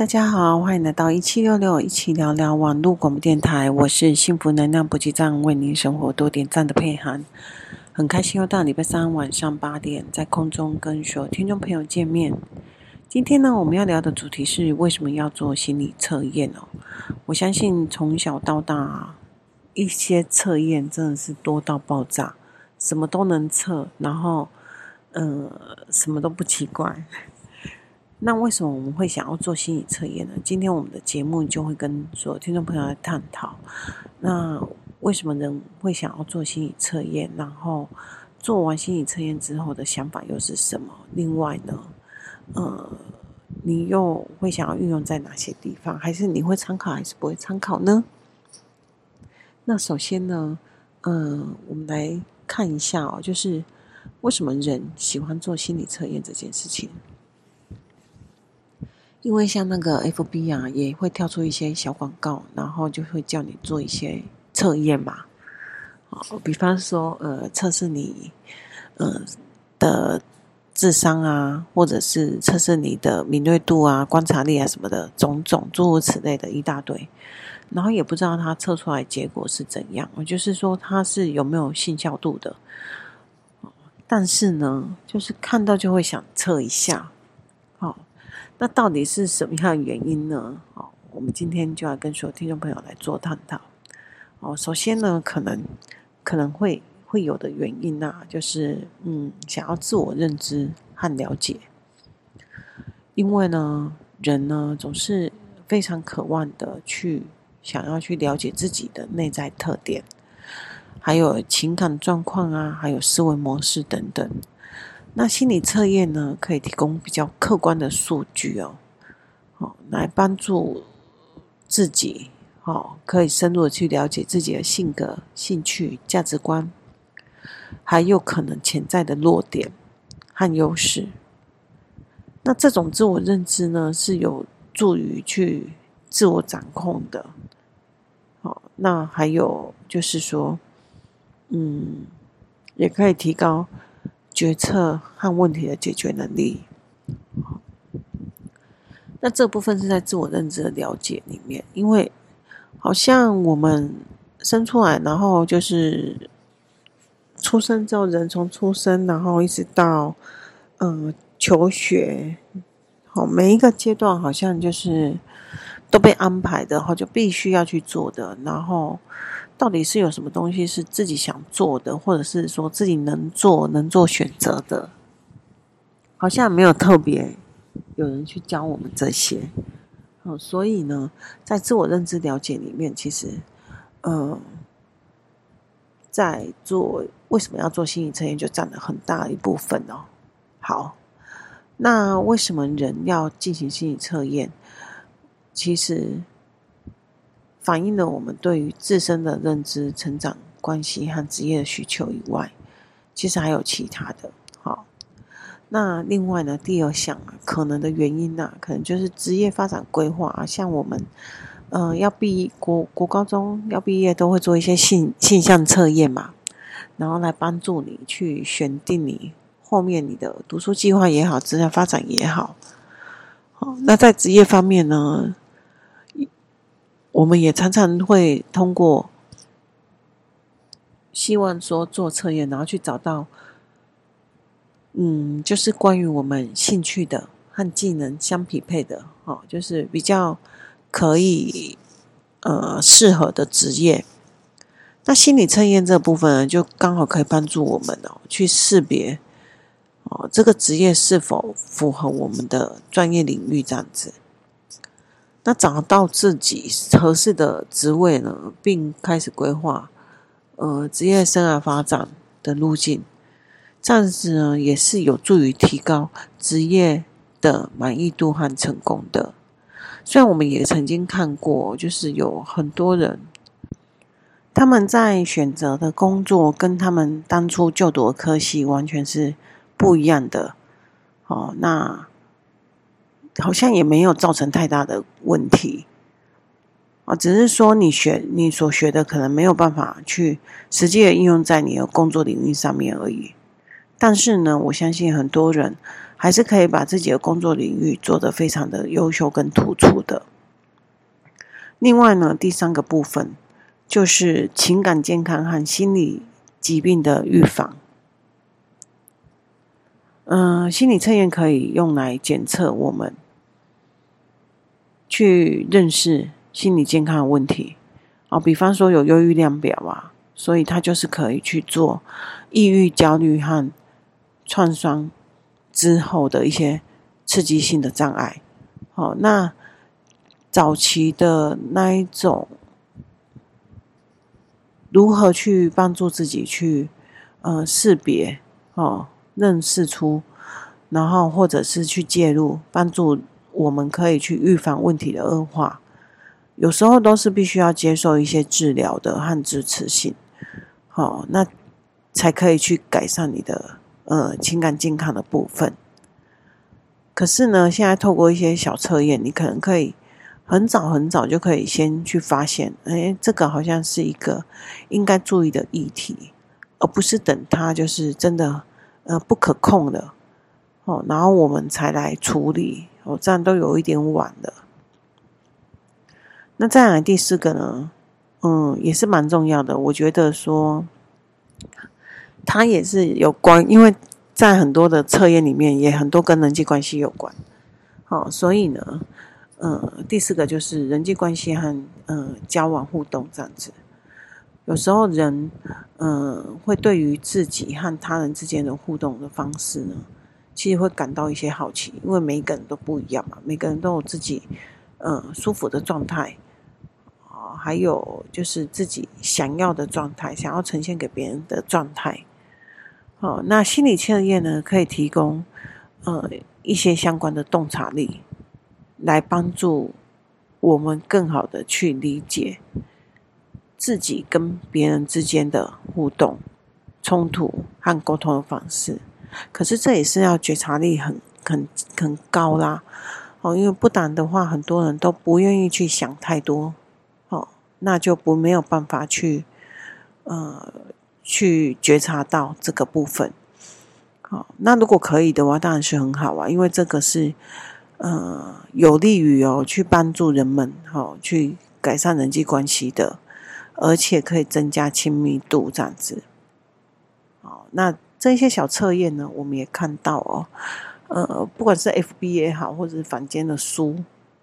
大家好，欢迎来到一七六六一起聊聊网络广播电台。我是幸福能量补给站，为您生活多点赞的佩涵。很开心又到礼拜三晚上八点，在空中跟所有听众朋友见面。今天呢，我们要聊的主题是为什么要做心理测验哦？我相信从小到大，一些测验真的是多到爆炸，什么都能测，然后，呃，什么都不奇怪。那为什么我们会想要做心理测验呢？今天我们的节目就会跟所有听众朋友来探讨。那为什么人会想要做心理测验？然后做完心理测验之后的想法又是什么？另外呢，呃，你又会想要运用在哪些地方？还是你会参考，还是不会参考呢？那首先呢，嗯、呃，我们来看一下哦，就是为什么人喜欢做心理测验这件事情。因为像那个 FB 啊，也会跳出一些小广告，然后就会叫你做一些测验嘛。哦，比方说，呃，测试你呃的智商啊，或者是测试你的敏锐度啊、观察力啊什么的，种种诸如此类的一大堆。然后也不知道它测出来结果是怎样，就是说它是有没有信效度的。但是呢，就是看到就会想测一下。那到底是什么样的原因呢？哦，我们今天就要跟所有听众朋友来做探讨。哦，首先呢，可能可能会会有的原因呢、啊，就是嗯，想要自我认知和了解。因为呢，人呢总是非常渴望的去想要去了解自己的内在特点，还有情感状况啊，还有思维模式等等。那心理测验呢，可以提供比较客观的数据哦，好，来帮助自己，好，可以深入的去了解自己的性格、兴趣、价值观，还有可能潜在的弱点和优势。那这种自我认知呢，是有助于去自我掌控的。好，那还有就是说，嗯，也可以提高。决策和问题的解决能力，那这部分是在自我认知的了解里面，因为好像我们生出来，然后就是出生之后，人从出生，然后一直到嗯求学，好，每一个阶段好像就是都被安排的，哈，就必须要去做的，然后。到底是有什么东西是自己想做的，或者是说自己能做、能做选择的？好像没有特别有人去教我们这些。哦，所以呢，在自我认知了解里面，其实，嗯，在做为什么要做心理测验，就占了很大一部分哦。好，那为什么人要进行心理测验？其实。反映了我们对于自身的认知、成长关系和职业的需求以外，其实还有其他的。好，那另外呢，第二项啊，可能的原因呢，可能就是职业发展规划啊，像我们，嗯、呃，要毕国国高中要毕业，都会做一些性性向测验嘛，然后来帮助你去选定你后面你的读书计划也好，职业发展也好。好，那在职业方面呢？我们也常常会通过希望说做测验，然后去找到，嗯，就是关于我们兴趣的和技能相匹配的，哦，就是比较可以呃适合的职业。那心理测验这部分呢，就刚好可以帮助我们哦，去识别哦这个职业是否符合我们的专业领域这样子。那找到自己合适的职位呢，并开始规划呃职业生涯发展的路径，这样子呢也是有助于提高职业的满意度和成功的。虽然我们也曾经看过，就是有很多人他们在选择的工作跟他们当初就读的科系完全是不一样的。哦，那。好像也没有造成太大的问题啊，只是说你学你所学的可能没有办法去实际的应用在你的工作领域上面而已。但是呢，我相信很多人还是可以把自己的工作领域做得非常的优秀跟突出的。另外呢，第三个部分就是情感健康和心理疾病的预防。嗯、心理测验可以用来检测我们去认识心理健康的问题。哦，比方说有忧郁量表啊，所以它就是可以去做抑郁、焦虑和创伤之后的一些刺激性的障碍。哦，那早期的那一种，如何去帮助自己去呃识别哦？认识出，然后或者是去介入，帮助我们可以去预防问题的恶化。有时候都是必须要接受一些治疗的和支持性，好，那才可以去改善你的呃情感健康的部分。可是呢，现在透过一些小测验，你可能可以很早很早就可以先去发现，哎，这个好像是一个应该注意的议题，而不是等它就是真的。呃，不可控的，哦，然后我们才来处理，哦，这样都有一点晚了。那再来第四个呢，嗯，也是蛮重要的。我觉得说，它也是有关，因为在很多的测验里面，也很多跟人际关系有关。哦，所以呢，嗯，第四个就是人际关系和嗯交往互动这样子。有时候人，嗯、会对于自己和他人之间的互动的方式呢，其实会感到一些好奇，因为每个人都不一样嘛，每个人都有自己，嗯、舒服的状态，啊，还有就是自己想要的状态，想要呈现给别人的状态。哦，那心理测验呢，可以提供，呃，一些相关的洞察力，来帮助我们更好的去理解。自己跟别人之间的互动、冲突和沟通的方式，可是这也是要觉察力很、很、很高啦。哦，因为不然的话，很多人都不愿意去想太多，哦，那就不没有办法去，呃，去觉察到这个部分。好，那如果可以的话，当然是很好啊，因为这个是，呃，有利于哦，去帮助人们，哦，去改善人际关系的。而且可以增加亲密度，这样子。好，那这些小测验呢，我们也看到哦，呃，不管是 FB 也好，或者是坊间的书，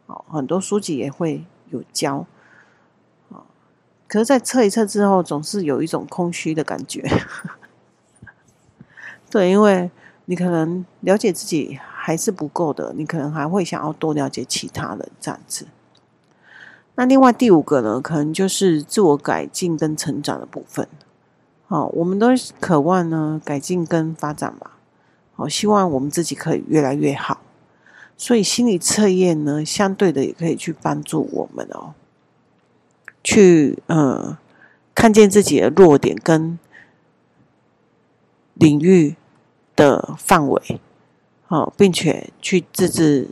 哦，很多书籍也会有教。哦可是，在测一测之后，总是有一种空虚的感觉。对，因为你可能了解自己还是不够的，你可能还会想要多了解其他人，这样子。那另外第五个呢，可能就是自我改进跟成长的部分。好，我们都渴望呢改进跟发展吧。好，希望我们自己可以越来越好。所以心理测验呢，相对的也可以去帮助我们哦，去呃看见自己的弱点跟领域的范围，好，并且去自制。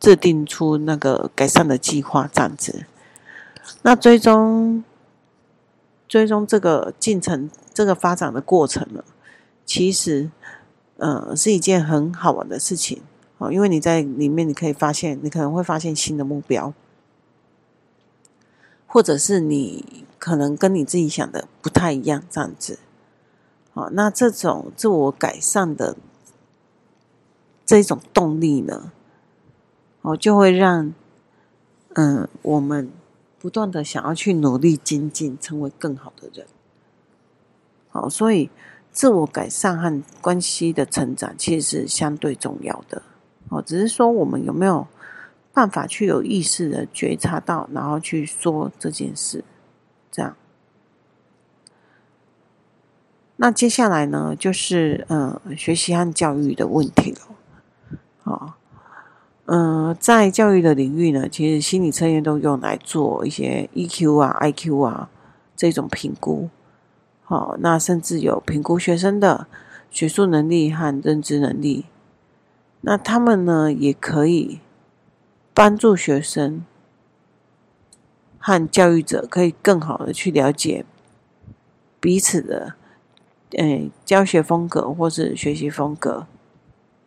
制定出那个改善的计划，这样子。那追踪追踪这个进程、这个发展的过程呢，其实呃是一件很好玩的事情哦，因为你在里面你可以发现，你可能会发现新的目标，或者是你可能跟你自己想的不太一样，这样子。好，那这种自我改善的这种动力呢，哦，就会让，嗯，我们不断的想要去努力精进，成为更好的人。好，所以自我改善和关系的成长其实是相对重要的。哦，只是说我们有没有办法去有意识的觉察到，然后去说这件事，这样。那接下来呢，就是嗯，学习和教育的问题了。嗯、在教育的领域呢，其实心理测验都用来做一些 EQ 啊、IQ 啊这种评估。好，那甚至有评估学生的学术能力和认知能力。那他们呢，也可以帮助学生和教育者可以更好的去了解彼此的诶教学风格或是学习风格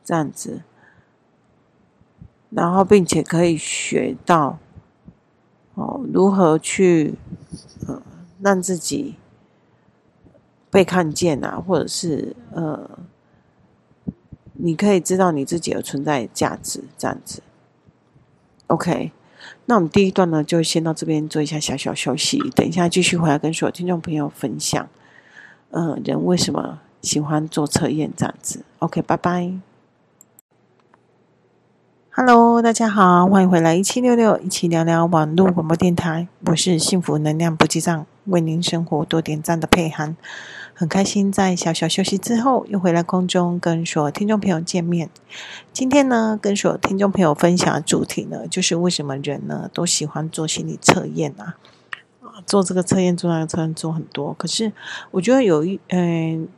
这样子，然后并且可以学到哦如何去呃让自己被看见啊，或者是呃你可以知道你自己的存在价值这样子。OK，那我们第一段呢就先到这边做一下小小休息，等一下继续回来跟所有听众朋友分享。嗯、人为什么喜欢做测验这样子？OK，拜拜。Hello，大家好，欢迎回来一七六六，一起聊聊网络广播电台。我是幸福能量补给站，为您生活多点赞的佩涵。很开心在小小休息之后，又回来空中跟所有听众朋友见面。今天呢，跟所有听众朋友分享的主题呢，就是为什么人呢都喜欢做心理测验啊？做这个测验，做那个测验，做很多。可是我觉得有一，嗯、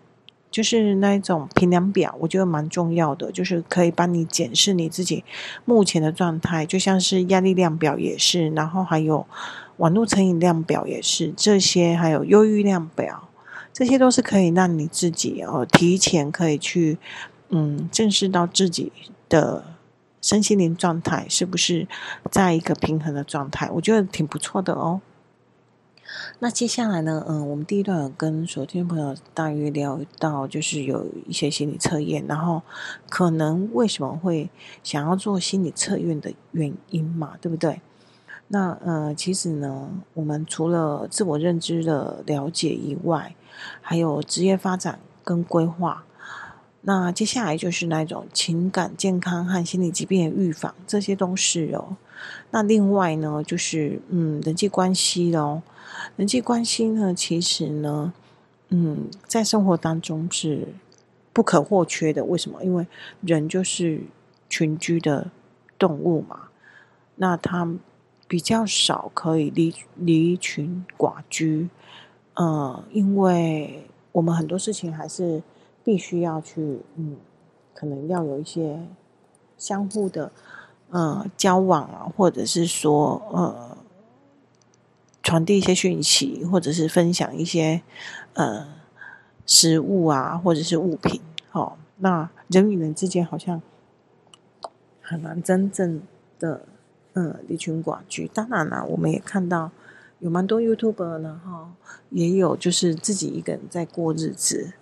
就是那一种评量表，我觉得蛮重要的，就是可以帮你检视你自己目前的状态，就像是压力量表也是，然后还有网络成瘾量表也是，这些还有忧郁量表，这些都是可以让你自己哦提前可以去嗯正视到自己的身心灵状态是不是在一个平衡的状态，我觉得挺不错的哦。那接下来呢，嗯，我们第一段跟所有听朋友大约聊到，就是有一些心理测验，然后可能为什么会想要做心理测验的原因嘛，对不对？那呃，其实呢，我们除了自我认知的了解以外，还有职业发展跟规划。那接下来就是那种情感健康和心理疾病的预防，这些都是哦。那另外呢，就是嗯，人际关系咯。人际关系呢，其实呢，嗯，在生活当中是不可或缺的。为什么？因为人就是群居的动物嘛。那他比较少可以离离群寡居。嗯，因为我们很多事情还是必须要去，嗯，可能要有一些相互的，呃，交往啊，或者是说，呃。传递一些讯息，或者是分享一些呃食物啊，或者是物品。哦，那人与人之间好像很难真正的呃离群寡居。当然了，我们也看到有蛮多 YouTuber 呢，哈，也有就是自己一个人在过日子。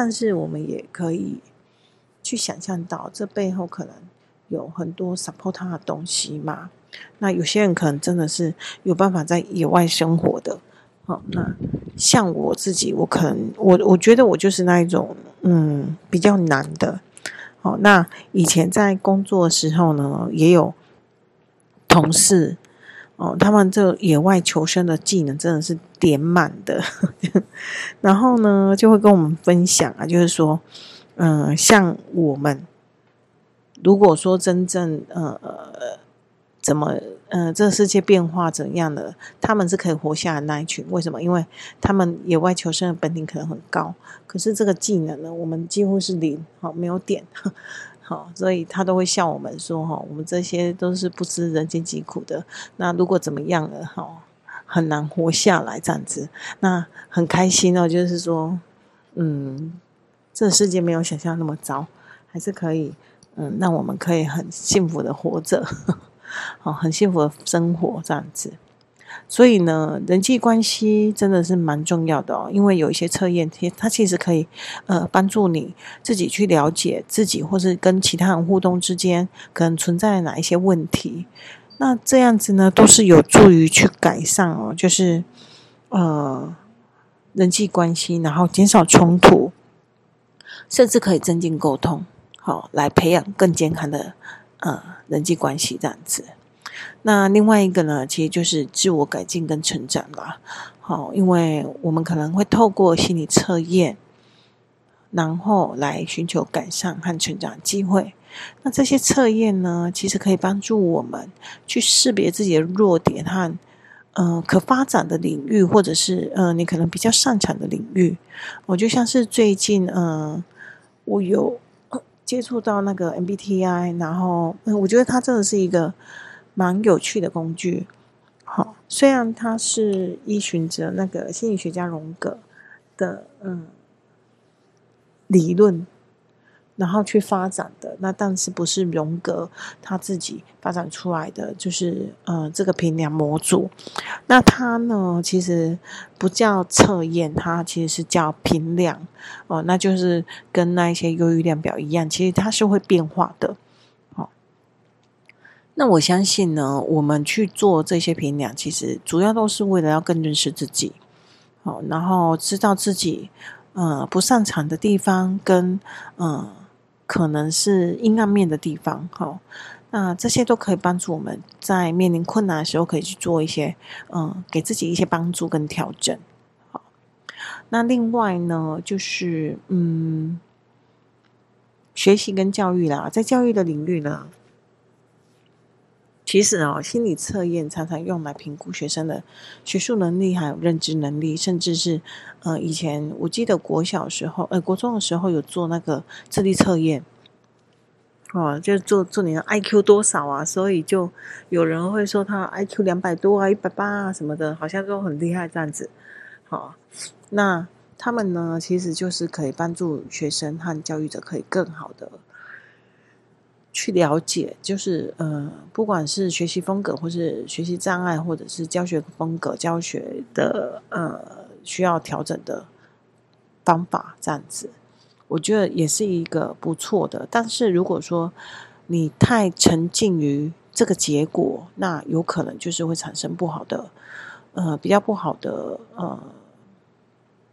但是我们也可以去想象到，这背后可能有很多 support 他的东西嘛。那有些人可能真的是有办法在野外生活的，好，那像我自己，我可能我我觉得我就是那一种，嗯，比较难的。好，那以前在工作的时候呢，也有同事哦，他们这野外求生的技能真的是点满的，然后呢，就会跟我们分享啊，就是说，嗯，像我们如果说真正呃。怎么？呃，这世界变化怎样的？他们是可以活下来那一群。为什么？因为他们野外求生的本领可能很高，可是这个技能呢，我们几乎是零，好，没有点，好，所以他都会笑我们说，哈，我们这些都是不知人间疾苦的。那如果怎么样了，哈，很难活下来这样子。那很开心哦，就是说，嗯，这个世界没有想象那么糟，还是可以，嗯，让我们可以很幸福的活着。好，很幸福的生活这样子，所以呢，人际关系真的是蛮重要的哦。因为有一些测验，它其实可以呃帮助你自己去了解自己，或是跟其他人互动之间可能存在哪一些问题。那这样子呢，都是有助于去改善哦，就是呃人际关系，然后减少冲突，甚至可以增进沟通，好，来培养更健康的。呃，人际关系这样子，那另外一个呢，其实就是自我改进跟成长啦。好，因为我们可能会透过心理测验，然后来寻求改善和成长机会。那这些测验呢，其实可以帮助我们去识别自己的弱点和呃可发展的领域，或者是呃你可能比较擅长的领域。我就像是最近，嗯、我有。接触到那个 MBTI，然后嗯，我觉得它真的是一个蛮有趣的工具。好，虽然它是依循着那个心理学家荣格的嗯理论。然后去发展的那，但是不是荣格他自己发展出来的，就是呃这个评量模组。那它呢，其实不叫测验，它其实是叫评量哦。那就是跟那一些忧郁量表一样，其实它是会变化的。那我相信呢，我们去做这些评量，其实主要都是为了要更认识自己，好、然后知道自己呃不擅长的地方跟嗯。可能是阴暗面的地方，好，那这些都可以帮助我们在面临困难的时候，可以去做一些，嗯，给自己一些帮助跟调整。好，那另外呢，就是嗯，学习跟教育啦，在教育的领域呢。其实哦，心理测验常常用来评估学生的学术能力，还有认知能力，甚至是呃，以前我记得国小时候，呃，国中的时候有做那个智力测验，哦，就做做你的 IQ 多少啊，所以就有人会说他 IQ 两百多啊，一百八啊什么的，好像都很厉害这样子。好，哦，那他们呢，其实就是可以帮助学生和教育者可以更好的。去了解，就是呃，不管是学习风格，或是学习障碍，或者是教学风格、教学的呃需要调整的方法，这样子，我觉得也是一个不错的。但是如果说你太沉浸于这个结果，那有可能就是会产生不好的，呃，比较不好的呃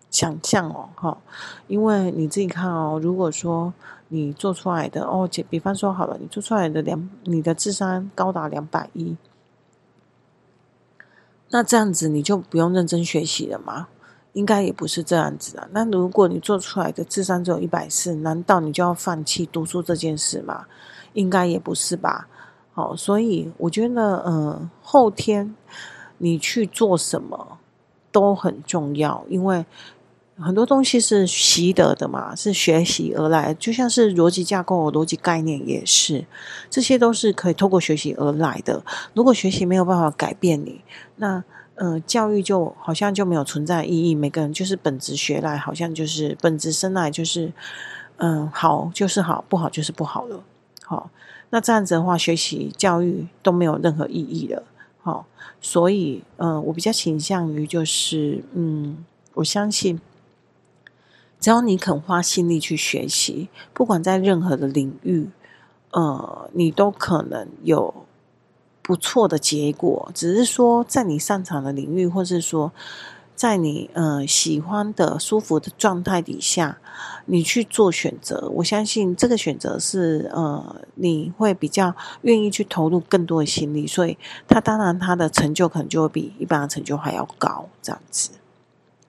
想象哦，哈，因为你自己看哦，如果说。你做出来的哦，比比方说好了，你做出来的两，你的智商高达两百一，那这样子你就不用认真学习了吗？应该也不是这样子啊。那如果你做出来的智商只有一百四，难道你就要放弃读书这件事吗？应该也不是吧。好，所以我觉得，嗯、后天你去做什么都很重要，因为。很多东西是习得的嘛，是学习而来，就像是逻辑架构、逻辑概念也是，这些都是可以透过学习而来的。如果学习没有办法改变你，那呃，教育就好像就没有存在意义。每个人就是本质学来，好像就是本质生来就是，嗯、好就是好，不好就是不好了。好，那这样子的话，学习教育都没有任何意义了。好，所以嗯、我比较倾向于就是嗯，我相信。只要你肯花心力去学习，不管在任何的领域，呃，你都可能有不错的结果。只是说，在你擅长的领域，或是说，在你呃喜欢的、舒服的状态底下，你去做选择。我相信这个选择是呃，你会比较愿意去投入更多的心力，所以他当然他的成就可能就会比一般的成就还要高。这样子，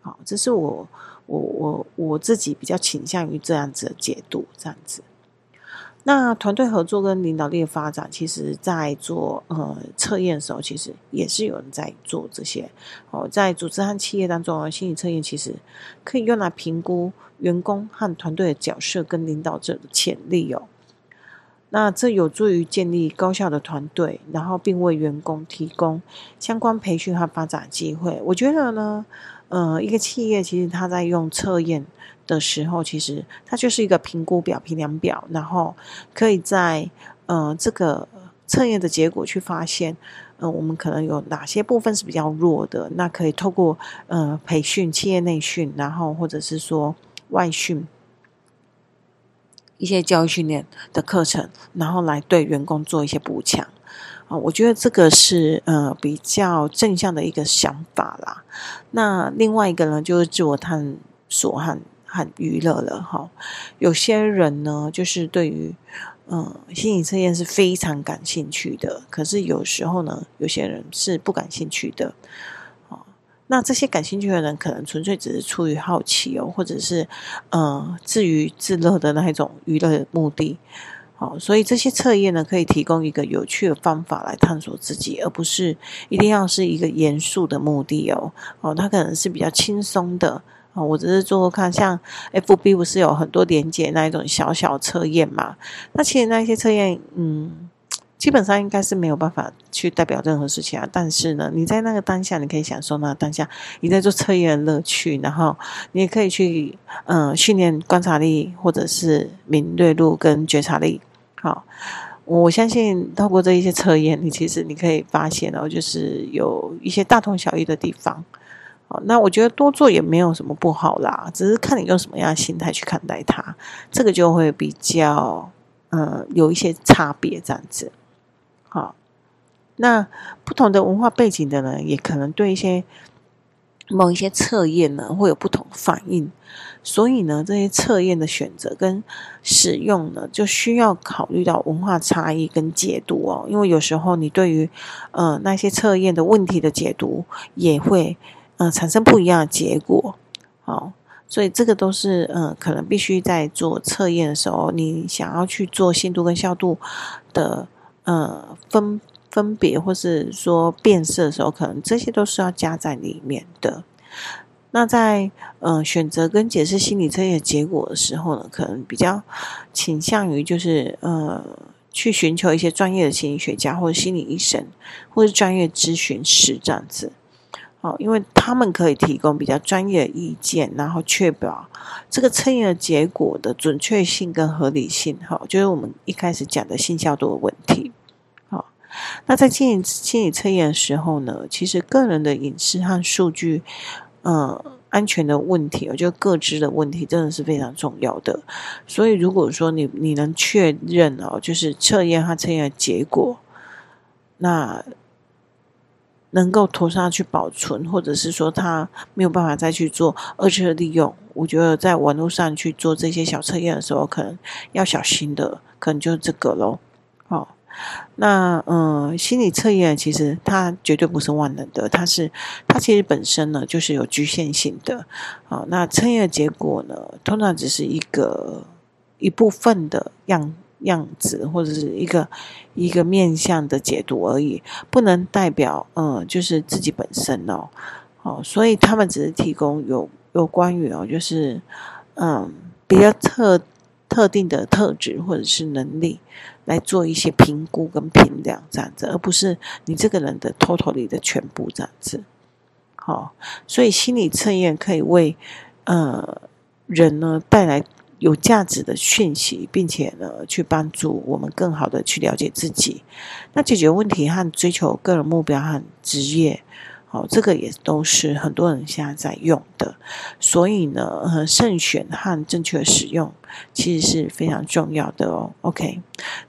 好，这是我。我我我自己比较倾向于这样子的解读，这样子。那团队合作跟领导力的发展，其实在做呃测验的时候，其实也是有人在做这些。哦，在组织和企业当中，心理测验其实可以用来评估员工和团队的角色跟领导者的潜力哦。那这有助于建立高效的团队，然后并为员工提供相关培训和发展机会。我觉得呢。呃，一个企业其实他在用测验的时候，其实它就是一个评估表、评量表，然后可以在呃这个测验的结果去发现，呃，我们可能有哪些部分是比较弱的，那可以透过呃培训、企业内训，然后或者是说外训一些教育训练的课程，然后来对员工做一些补强。啊，我觉得这个是呃比较正向的一个想法啦。那另外一个呢，就是自我探索和和娱乐了哈。有些人呢，就是对于嗯心理测验是非常感兴趣的，可是有时候呢，有些人是不感兴趣的。那这些感兴趣的人，可能纯粹只是出于好奇哦，或者是嗯自娱自乐的那一种娱乐目的。好，所以这些测验呢，可以提供一个有趣的方法来探索自己，而不是一定要是一个严肃的目的哦。哦，它可能是比较轻松的。哦，我只是做做看，像 FB 不是有很多连结那一种小小测验嘛？那其实那些测验，嗯，基本上应该是没有办法去代表任何事情啊。但是呢，你在那个当下，你可以享受那个当下你在做测验的乐趣，然后你也可以去嗯、训练观察力，或者是敏锐度跟觉察力。好，我相信透过这一些测验，你其实你可以发现哦，就是有一些大同小异的地方。好，那我觉得多做也没有什么不好啦，只是看你用什么样的心态去看待它，这个就会比较嗯有一些差别这样子。好，那不同的文化背景的人，也可能对一些某一些测验呢，会有不同反应。所以呢，这些测验的选择跟使用呢，就需要考虑到文化差异跟解读哦。因为有时候你对于呃那些测验的问题的解读，也会呃产生不一样的结果。好，所以这个都是呃可能必须在做测验的时候，你想要去做信度跟效度的。呃，分分别或是说变色的时候，可能这些都是要加在里面的。那在呃选择跟解释心理测验结果的时候呢，可能比较倾向于就是呃去寻求一些专业的心理学家或者心理医生，或是专业咨询师这样子。好，因为他们可以提供比较专业的意见，然后确保这个测验的结果的准确性跟合理性。好，就是我们一开始讲的信效度的问题。那在进行心理测验的时候呢，其实个人的隐私和数据，呃，安全的问题，我觉得个资的问题真的是非常重要的。所以，如果说你你能确认哦，就是测验和测验的结果，那能够妥善去保存，或者是说他没有办法再去做二次利用，我觉得在网络上去做这些小测验的时候，可能要小心的，可能就是这个喽。那嗯，心理测验其实它绝对不是万能的，它是它其实本身呢就是有局限性的。好，那测验的结果呢，通常只是一个一部分的样样子，或者是一个一个面向的解读而已，不能代表嗯，就是自己本身哦。好，所以他们只是提供有有关于哦，就是嗯比较特特定的特质或者是能力。来做一些评估跟评量这样子，而不是你这个人的 totally 的全部这样子。好，所以心理测验可以为呃人呢带来有价值的讯息，并且呢去帮助我们更好的去了解自己，那解决问题和追求个人目标和职业。哦，这个也都是很多人现在在用的，所以呢，呃，慎选和正确使用其实是非常重要的哦。OK，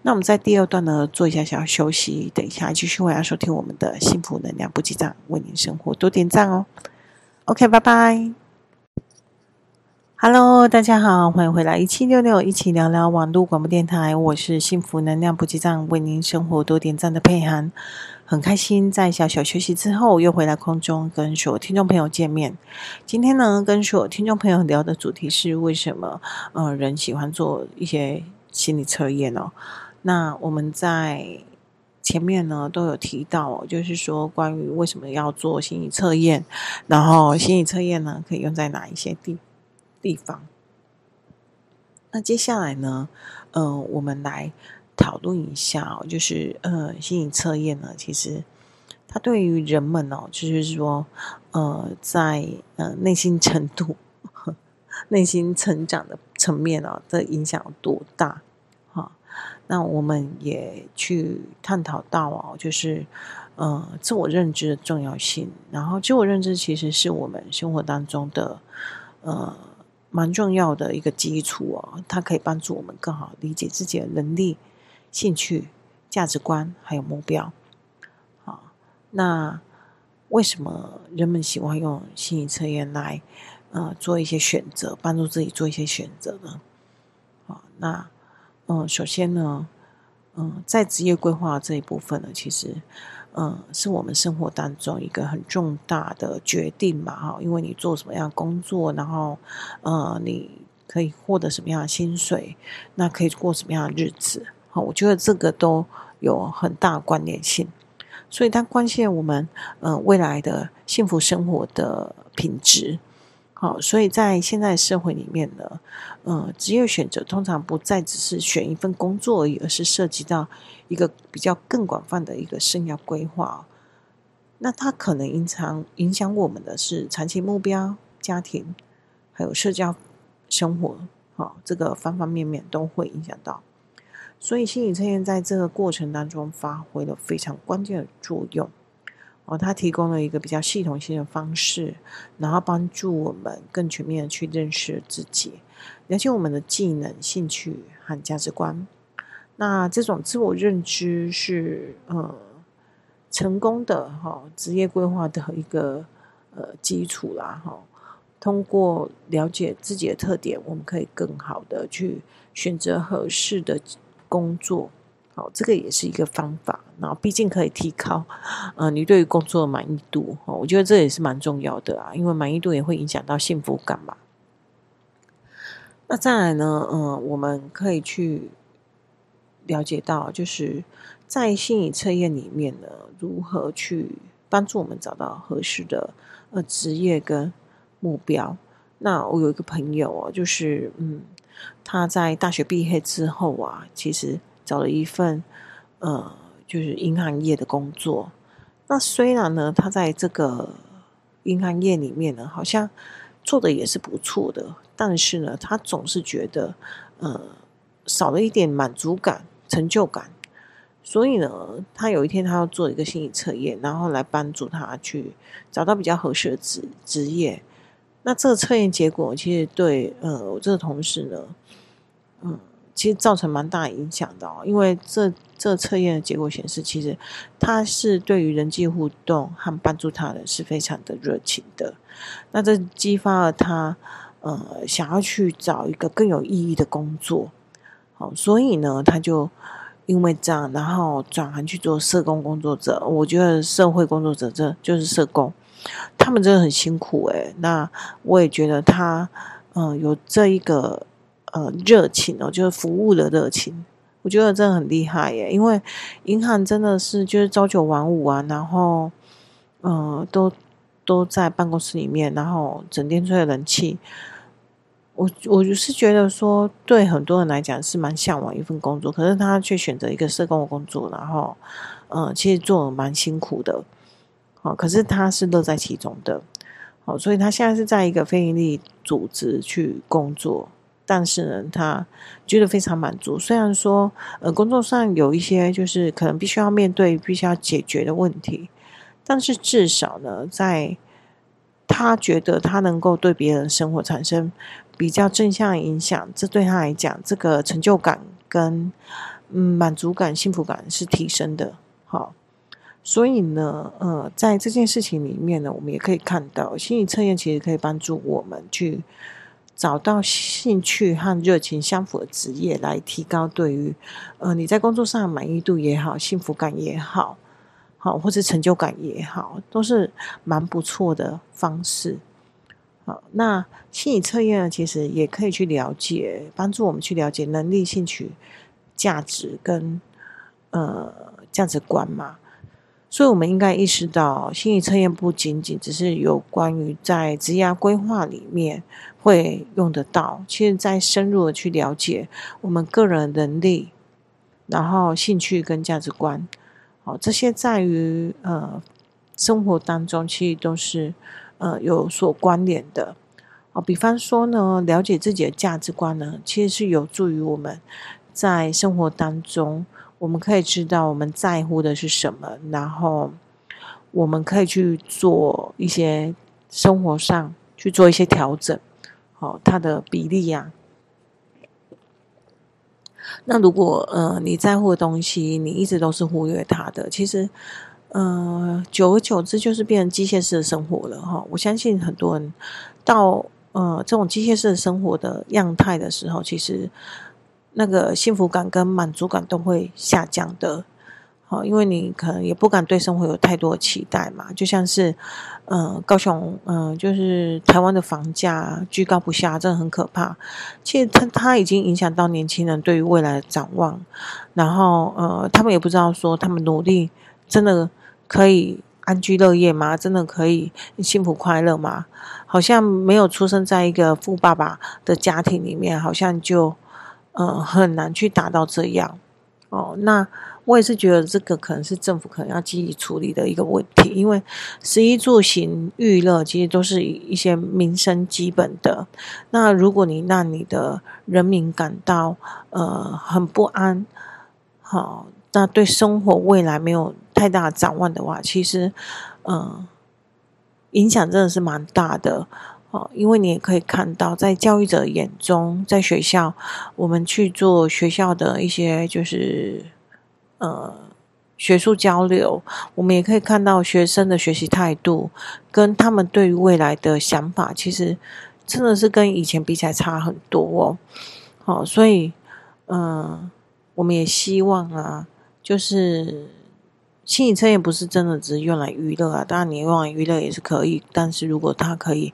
那我们在第二段呢做一下小休息，等一下继续回来收听我们的幸福能量不记账，为您生活多点赞哦。OK，拜拜。Hello，大家好，欢迎回来一七六六，一起聊聊网络广播电台，我是幸福能量补给站，为您生活多点赞的佩涵。很开心在小小休息之后又回来空中跟所有听众朋友见面。今天呢，跟所有听众朋友聊的主题是为什么呃人喜欢做一些心理测验哦。那我们在前面呢都有提到，就是说关于为什么要做心理测验，然后心理测验呢可以用在哪一些地地方。那接下来呢，嗯、呃，我们来。讨论一下哦，就是呃，心理测验呢，其实它对于人们哦，就是说呃，在呃内心程度、内心成长的层面哦，的影响有多大？那我们也去探讨到哦，就是呃，自我认知的重要性。然后，自我认知其实是我们生活当中的呃蛮重要的一个基础哦，它可以帮助我们更好理解自己的能力。兴趣、价值观还有目标，好，那为什么人们喜欢用心理测验来呃做一些选择，帮助自己做一些选择呢？好，那嗯、首先呢，嗯、在职业规划这一部分呢，其实嗯、是我们生活当中一个很重大的决定嘛，哈，因为你做什么样的工作，然后呃，你可以获得什么样的薪水，那可以过什么样的日子。好我觉得这个都有很大关联性，所以它关系我们嗯未来的幸福生活的品质。好，所以在现在社会里面呢，呃，职业选择通常不再只是选一份工作而已，而是涉及到一个比较更广泛的一个生涯规划。那它可能影响影响我们的是长期目标、家庭，还有社交生活，好，这个方方面面都会影响到。所以心理测验在这个过程当中发挥了非常关键的作用。哦，它提供了一个比较系统性的方式，然后帮助我们更全面的去认识自己，了解我们的技能、兴趣和价值观。那这种自我认知是呃成功的哈、哦、职业规划的一个呃基础啦哈、哦。通过了解自己的特点，我们可以更好的去选择合适的工作。好，这个也是一个方法。然后，毕竟可以提高，呃，你对于工作的满意度。哦，我觉得这也是蛮重要的啊，因为满意度也会影响到幸福感嘛。那再来呢，嗯、我们可以去了解到，就是在心理测验里面呢，如何去帮助我们找到合适的呃职业跟目标。那我有一个朋友哦，就是嗯，他在大学毕业之后啊，其实。找了一份，呃，就是银行业的工作。那虽然呢，他在这个银行业里面呢，好像做的也是不错的，但是呢，他总是觉得，呃，少了一点满足感、成就感。所以呢，他有一天他要做一个心理测验，然后来帮助他去找到比较合适的职职业。那这个测验结果其实对，呃，我这个同事呢，嗯。其实造成蛮大影响的哦，因为这这测验的结果显示，其实他是对于人际互动和帮助他人是非常的热情的。那这激发了他呃想要去找一个更有意义的工作，好，所以呢，他就因为这样，然后转行去做社工工作者。我觉得社会工作者这就是社工，他们真的很辛苦诶。那我也觉得他嗯、有这一个。呃，热情哦，就是服务的热情，我觉得真的很厉害耶。因为银行真的是就是朝九晚五啊，然后，呃，都都在办公室里面，然后整天吹着冷气。我我就是觉得说，对很多人来讲是蛮向往一份工作，可是他却选择一个社工的工作，然后，呃，其实做的蛮辛苦的。好，可是他是乐在其中的。好，所以他现在是在一个非营利组织去工作。但是呢，他觉得非常满足。虽然说，呃，工作上有一些就是可能必须要面对、必须要解决的问题，但是至少呢，在他觉得他能够对别人生活产生比较正向影响，这对他来讲，这个成就感跟嗯满足感、幸福感是提升的。好，所以呢，呃，在这件事情里面呢，我们也可以看到，心理测验其实可以帮助我们去。找到兴趣和热情相符的职业，来提高对于呃你在工作上的满意度也好、幸福感也好，好或者成就感也好，都是蛮不错的方式。好，那心理测验，其实也可以去了解，帮助我们去了解能力、兴趣、价值跟呃价值观嘛。所以，我们应该意识到，心理测验不仅仅只是有关于在职业规划里面会用得到，其实在深入的去了解我们个人能力，然后兴趣跟价值观，哦，这些在于呃生活当中其实都是呃有所关联的。哦，比方说呢，了解自己的价值观呢，其实是有助于我们在生活当中。我们可以知道我们在乎的是什么，然后我们可以去做一些生活上去做一些调整，好，它的比例呀、啊。那如果呃你在乎的东西，你一直都是忽略它的，其实呃久而久之就是变成机械式的生活了哈。我相信很多人到呃这种机械式的生活的样态的时候，其实。那个幸福感跟满足感都会下降的，好，因为你可能也不敢对生活有太多的期待嘛。就像是，嗯、高雄，嗯、就是台湾的房价居高不下，真的很可怕。其实它它已经影响到年轻人对于未来的展望，然后呃，他们也不知道说他们努力真的可以安居乐业吗？真的可以幸福快乐吗？好像没有出生在一个富爸爸的家庭里面，好像就呃很难去达到这样哦。那我也是觉得这个可能是政府可能要积极处理的一个问题，因为食衣住行娱乐其实都是一些民生基本的。那如果你让你的人民感到呃很不安，好，那对生活未来没有太大展望的话，其实嗯、呃，影响真的是蛮大的哦。因为你也可以看到，在教育者眼中，在学校我们去做学校的一些就是。呃，学术交流，我们也可以看到学生的学习态度跟他们对于未来的想法，其实真的是跟以前比起来差很多哦。好，所以，嗯、我们也希望啊，就是心理测验不是真的只是用来娱乐啊，当然你用来娱乐也是可以，但是如果它可以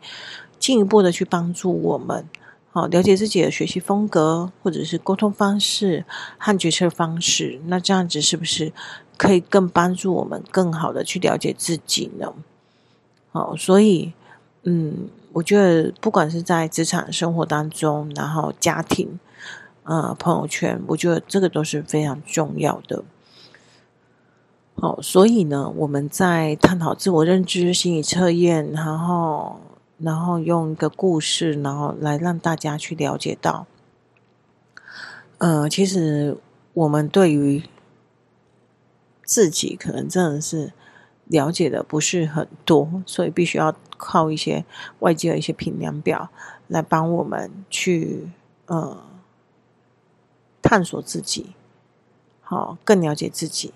进一步的去帮助我们。好，了解自己的学习风格，或者是沟通方式和决策方式，那这样子是不是可以更帮助我们更好的去了解自己呢？好，所以，嗯，我觉得不管是在职场生活当中，然后家庭，呃，朋友圈，我觉得这个都是非常重要的。好，所以呢，我们在探讨自我认知心理测验，然后。然后用一个故事，然后来让大家去了解到，呃，其实我们对于自己可能真的是了解的不是很多，所以必须要靠一些外界的一些评量表来帮我们去呃探索自己，好，更了解自己。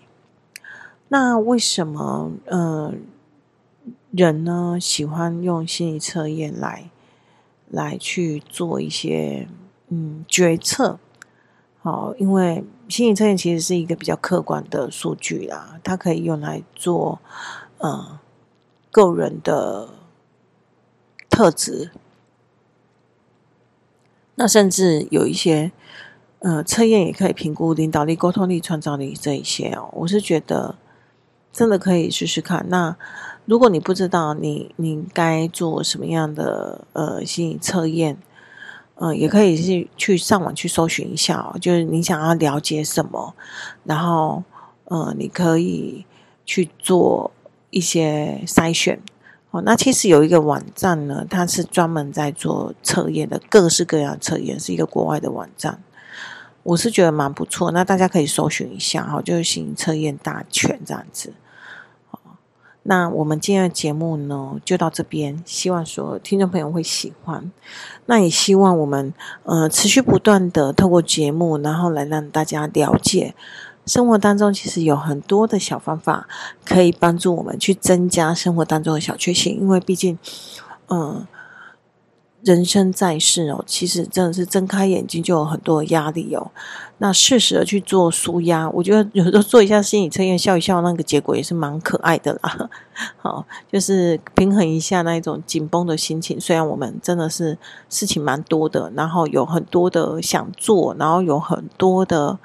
那为什么呃？人呢，喜欢用心理测验来来去做一些嗯决策，好，因为心理测验其实是一个比较客观的数据啦，它可以用来做呃个人的特质，那甚至有一些呃测验也可以评估领导力、沟通力、创造力这一些哦，我是觉得真的可以试试看那。如果你不知道你你该做什么样的呃心理测验，呃，也可以去去上网去搜寻一下哦，就是你想要了解什么，然后呃，你可以去做一些筛选哦。那其实有一个网站呢，它是专门在做测验的，各式各样测验，是一个国外的网站，我是觉得蛮不错。那大家可以搜寻一下哈，就是心理测验大全这样子。那我们今天的节目呢，就到这边。希望说听众朋友会喜欢。那也希望我们呃持续不断的透过节目，然后来让大家了解生活当中其实有很多的小方法，可以帮助我们去增加生活当中的小确幸。因为毕竟，嗯、人生在世哦，其实真的是睁开眼睛就有很多的压力哦。那适时的去做舒压，我觉得有时候做一下心理测验，笑一笑，那个结果也是蛮可爱的啦。好，就是平衡一下那一种紧绷的心情。虽然我们真的是事情蛮多的，然后有很多的想做，然后有很多的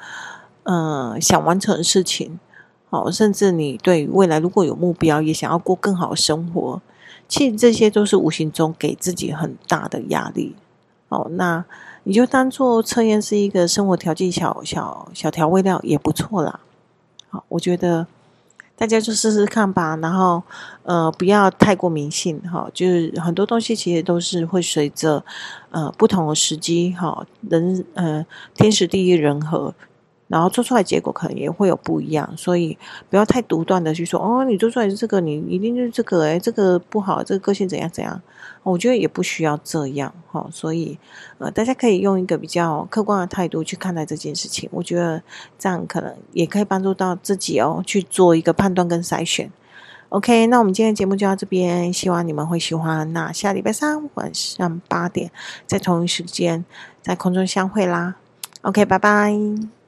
嗯、呃、想完成的事情。好，甚至你对未来如果有目标，也想要过更好的生活。其实这些都是无形中给自己很大的压力，哦，那你就当做测验是一个生活调剂小小小调味料也不错啦。好，我觉得大家就试试看吧，然后呃不要太过迷信哈，就是很多东西其实都是会随着呃不同的时机哈，人呃天时地利人和。然后做出来结果可能也会有不一样，所以不要太独断的去说哦，你做出来是这个，你一定就是这个，诶，这个不好，这个个性怎样怎样，我觉得也不需要这样哈。所以呃，大家可以用一个比较客观的态度去看待这件事情，我觉得这样可能也可以帮助到自己哦，去做一个判断跟筛选。OK，那我们今天节目就到这边，希望你们会喜欢。那下礼拜三晚上八点，在同一时间在空中相会啦。OK，拜拜。